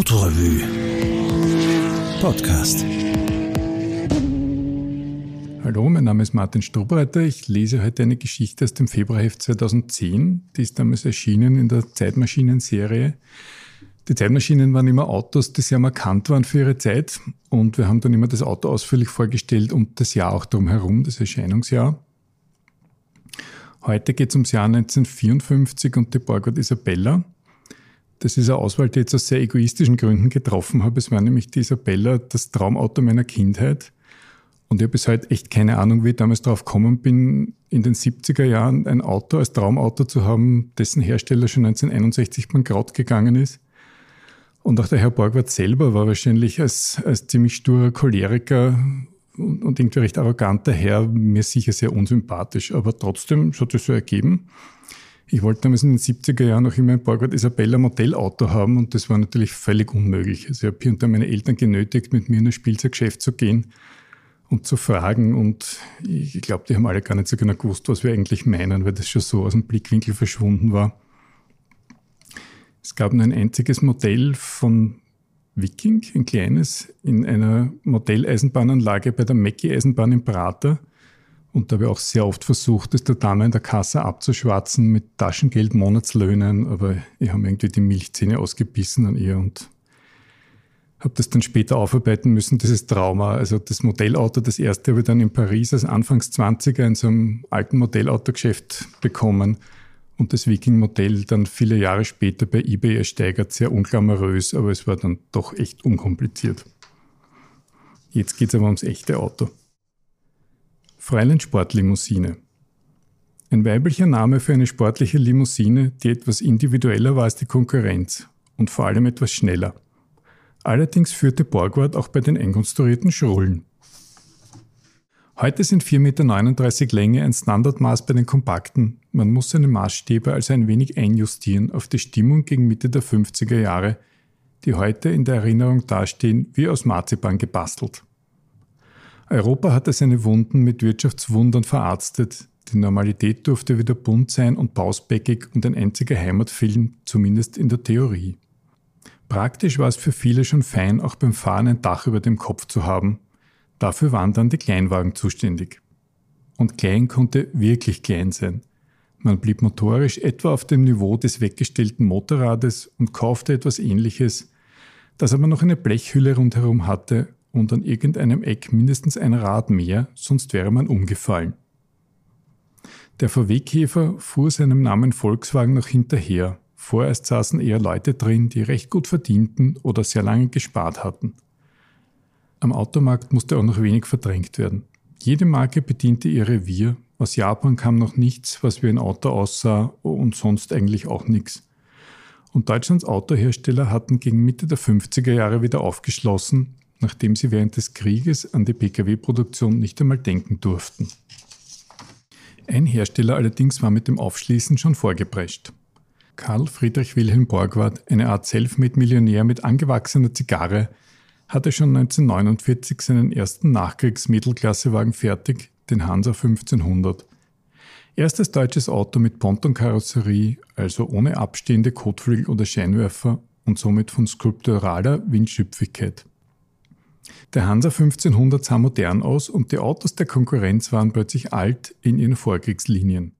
Autorevue Podcast. Hallo, mein Name ist Martin Strobreiter. Ich lese heute eine Geschichte aus dem Februarheft 2010. Die ist damals erschienen in der Zeitmaschinen-Serie. Die Zeitmaschinen waren immer Autos, die sehr markant waren für ihre Zeit. Und wir haben dann immer das Auto ausführlich vorgestellt und das Jahr auch drumherum, das Erscheinungsjahr. Heute geht es ums Jahr 1954 und die Borgward Isabella. Das ist eine Auswahl, die ich jetzt aus sehr egoistischen Gründen getroffen habe. Es war nämlich die Isabella das Traumauto meiner Kindheit. Und ich habe bis heute echt keine Ahnung, wie ich damals drauf gekommen bin, in den 70er Jahren ein Auto als Traumauto zu haben, dessen Hersteller schon 1961 bankrott gegangen ist. Und auch der Herr Borgward selber war wahrscheinlich als, als ziemlich sturer Choleriker und, und irgendwie recht arroganter Herr mir sicher sehr unsympathisch. Aber trotzdem, es hat sich so ergeben. Ich wollte damals in den 70er Jahren auch immer ein Borgward Isabella Modellauto haben und das war natürlich völlig unmöglich. Also ich habe hier unter meine Eltern genötigt, mit mir in ein Spielzeuggeschäft zu gehen und zu fragen und ich glaube, die haben alle gar nicht so genau gewusst, was wir eigentlich meinen, weil das schon so aus dem Blickwinkel verschwunden war. Es gab nur ein einziges Modell von Viking, ein kleines, in einer Modelleisenbahnanlage bei der Mecki-Eisenbahn in Prater. Und da habe ich auch sehr oft versucht, das der Dame in der Kasse abzuschwatzen mit Taschengeld, Monatslöhnen, aber ich habe irgendwie die Milchzähne ausgebissen an ihr und habe das dann später aufarbeiten müssen, dieses Trauma. Also das Modellauto, das erste habe ich dann in Paris als Anfangs 20er in so einem alten Modellautogeschäft bekommen und das Viking-Modell dann viele Jahre später bei eBay ersteigert, sehr unglamourös, aber es war dann doch echt unkompliziert. Jetzt geht es aber ums echte Auto. Fräulein Sportlimousine. Ein weiblicher Name für eine sportliche Limousine, die etwas individueller war als die Konkurrenz und vor allem etwas schneller. Allerdings führte Borgward auch bei den einkonstruierten Schrullen. Heute sind 4,39 Meter Länge ein Standardmaß bei den Kompakten. Man muss seine Maßstäbe also ein wenig einjustieren auf die Stimmung gegen Mitte der 50er Jahre, die heute in der Erinnerung dastehen wie aus Marzipan gebastelt. Europa hatte seine Wunden mit Wirtschaftswundern verarztet. Die Normalität durfte wieder bunt sein und pausbäckig und ein einziger Heimatfilm, zumindest in der Theorie. Praktisch war es für viele schon fein, auch beim Fahren ein Dach über dem Kopf zu haben, Dafür waren dann die Kleinwagen zuständig. Und klein konnte wirklich klein sein. Man blieb motorisch etwa auf dem Niveau des weggestellten Motorrades und kaufte etwas ähnliches, das aber noch eine Blechhülle rundherum hatte und an irgendeinem Eck mindestens ein Rad mehr, sonst wäre man umgefallen. Der VW-Käfer fuhr seinem Namen Volkswagen noch hinterher. Vorerst saßen eher Leute drin, die recht gut verdienten oder sehr lange gespart hatten. Am Automarkt musste auch noch wenig verdrängt werden. Jede Marke bediente ihr Revier. Aus Japan kam noch nichts, was wie ein Auto aussah und sonst eigentlich auch nichts. Und Deutschlands Autohersteller hatten gegen Mitte der 50er Jahre wieder aufgeschlossen, nachdem sie während des Krieges an die Pkw-Produktion nicht einmal denken durften. Ein Hersteller allerdings war mit dem Aufschließen schon vorgeprescht. Karl Friedrich Wilhelm Borgward, eine Art Selfmade-Millionär mit angewachsener Zigarre, hatte schon 1949 seinen ersten Nachkriegs-Mittelklassewagen fertig, den Hansa 1500. Erstes deutsches Auto mit Pontonkarosserie, also ohne abstehende Kotflügel oder Scheinwerfer und somit von skulpturaler Windschüpfigkeit. Der Hansa 1500 sah modern aus und die Autos der Konkurrenz waren plötzlich alt in ihren Vorkriegslinien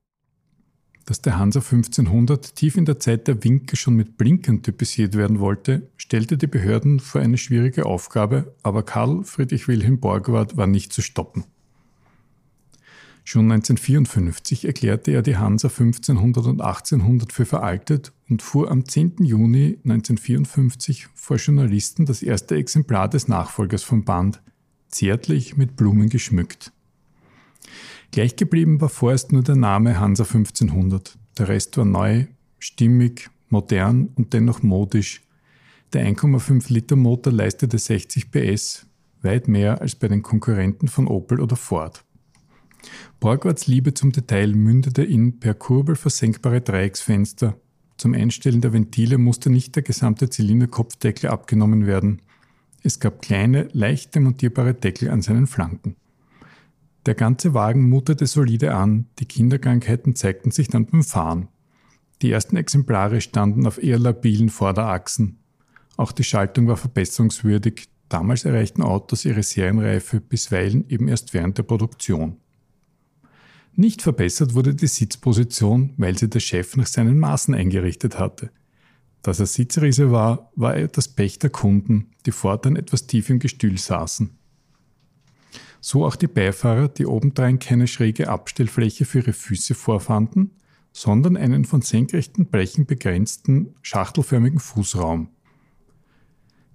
dass der Hansa 1500 tief in der Zeit der Winke schon mit Blinkern typisiert werden wollte, stellte die Behörden vor eine schwierige Aufgabe, aber Karl Friedrich Wilhelm Borgward war nicht zu stoppen. Schon 1954 erklärte er die Hansa 1500 und 1800 für veraltet und fuhr am 10. Juni 1954 vor Journalisten das erste Exemplar des Nachfolgers vom Band, zärtlich mit Blumen geschmückt. Gleich geblieben war vorerst nur der Name Hansa 1500. Der Rest war neu, stimmig, modern und dennoch modisch. Der 1,5 Liter Motor leistete 60 PS, weit mehr als bei den Konkurrenten von Opel oder Ford. Borgwards Liebe zum Detail mündete in per Kurbel versenkbare Dreiecksfenster. Zum Einstellen der Ventile musste nicht der gesamte Zylinderkopfdeckel abgenommen werden. Es gab kleine, leicht demontierbare Deckel an seinen Flanken. Der ganze Wagen mutete solide an, die Kinderkrankheiten zeigten sich dann beim Fahren. Die ersten Exemplare standen auf eher labilen Vorderachsen. Auch die Schaltung war verbesserungswürdig. Damals erreichten Autos ihre Serienreife bisweilen eben erst während der Produktion. Nicht verbessert wurde die Sitzposition, weil sie der Chef nach seinen Maßen eingerichtet hatte. Dass er Sitzriese war, war das Pech der Kunden, die fortan etwas tief im Gestühl saßen. So auch die Beifahrer, die obendrein keine schräge Abstellfläche für ihre Füße vorfanden, sondern einen von senkrechten Blechen begrenzten, schachtelförmigen Fußraum.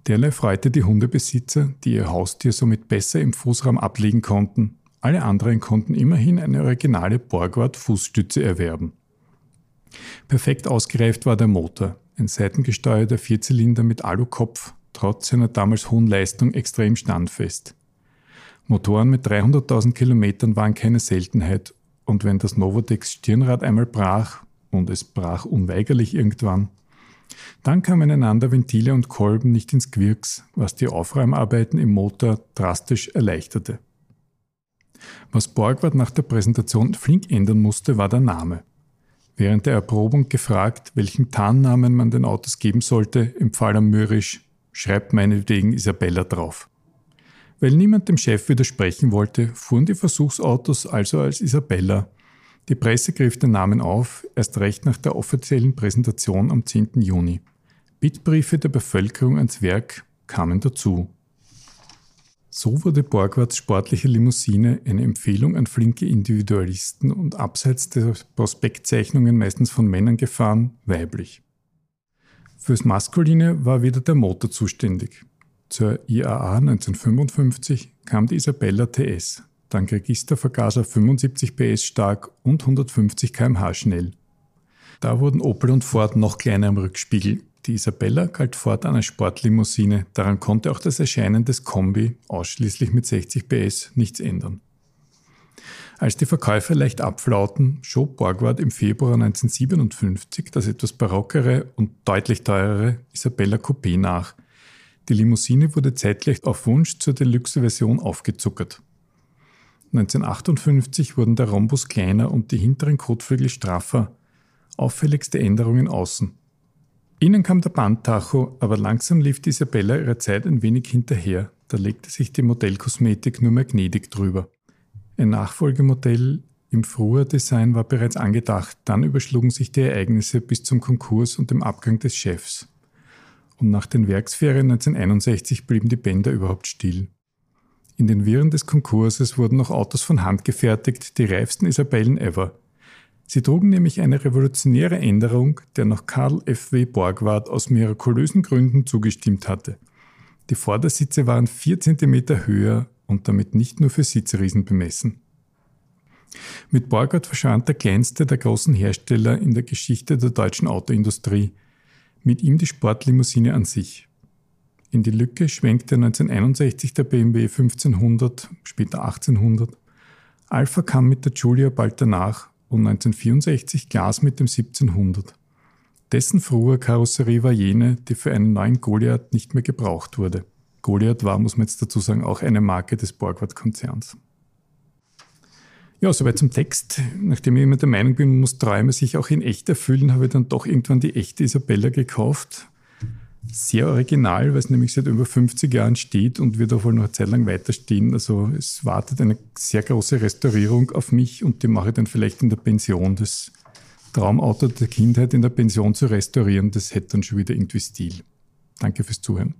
Derlei freute die Hundebesitzer, die ihr Haustier somit besser im Fußraum ablegen konnten. Alle anderen konnten immerhin eine originale Borgward-Fußstütze erwerben. Perfekt ausgereift war der Motor, ein seitengesteuerter Vierzylinder mit Alukopf, trotz seiner damals hohen Leistung extrem standfest. Motoren mit 300.000 Kilometern waren keine Seltenheit und wenn das Novodex Stirnrad einmal brach, und es brach unweigerlich irgendwann, dann kamen einander Ventile und Kolben nicht ins Gewirks, was die Aufräumarbeiten im Motor drastisch erleichterte. Was Borgward nach der Präsentation flink ändern musste, war der Name. Während der Erprobung gefragt, welchen Tarnnamen man den Autos geben sollte, empfahl er mürrisch, schreibt meinetwegen Isabella drauf. Weil niemand dem Chef widersprechen wollte, fuhren die Versuchsautos also als Isabella. Die Presse griff den Namen auf, erst recht nach der offiziellen Präsentation am 10. Juni. Bittbriefe der Bevölkerung ans Werk kamen dazu. So wurde Borgwarts sportliche Limousine eine Empfehlung an flinke Individualisten und abseits der Prospektzeichnungen meistens von Männern gefahren, weiblich. Fürs Maskuline war wieder der Motor zuständig. Zur IAA 1955 kam die Isabella TS, dank Registervergaser 75 PS stark und 150 km/h schnell. Da wurden Opel und Ford noch kleiner am Rückspiegel. Die Isabella galt fortan als Sportlimousine, daran konnte auch das Erscheinen des Kombi, ausschließlich mit 60 PS, nichts ändern. Als die Verkäufer leicht abflauten, schob Borgward im Februar 1957 das etwas barockere und deutlich teurere Isabella Coupé nach – die Limousine wurde zeitgleich auf Wunsch zur Deluxe-Version aufgezuckert. 1958 wurden der Rhombus kleiner und die hinteren Kotflügel straffer. Auffälligste Änderungen außen. Innen kam der Bandtacho, aber langsam lief Isabella ihrer Zeit ein wenig hinterher. Da legte sich die Modellkosmetik nur mehr gnädig drüber. Ein Nachfolgemodell im Früher-Design war bereits angedacht, dann überschlugen sich die Ereignisse bis zum Konkurs und dem Abgang des Chefs und nach den Werksferien 1961 blieben die Bänder überhaupt still. In den Wirren des Konkurses wurden noch Autos von Hand gefertigt, die reifsten Isabellen ever. Sie trugen nämlich eine revolutionäre Änderung, der noch Karl F. W. Borgward aus mirakulösen Gründen zugestimmt hatte. Die Vordersitze waren vier Zentimeter höher und damit nicht nur für Sitzriesen bemessen. Mit Borgward verschwand der kleinste der großen Hersteller in der Geschichte der deutschen Autoindustrie – mit ihm die Sportlimousine an sich. In die Lücke schwenkte 1961 der BMW 1500, später 1800. Alpha kam mit der Giulia bald danach und 1964 Glas mit dem 1700. Dessen frühe Karosserie war jene, die für einen neuen Goliath nicht mehr gebraucht wurde. Goliath war, muss man jetzt dazu sagen, auch eine Marke des Borgward-Konzerns. Ja, soweit zum Text. Nachdem ich immer der Meinung bin, man muss Träume sich auch in echt erfüllen, habe ich dann doch irgendwann die echte Isabella gekauft. Sehr original, weil es nämlich seit über 50 Jahren steht und wird auch wohl noch eine Zeit lang weiter stehen. Also es wartet eine sehr große Restaurierung auf mich und die mache ich dann vielleicht in der Pension. Das Traumauto der Kindheit in der Pension zu restaurieren, das hätte dann schon wieder irgendwie Stil. Danke fürs Zuhören.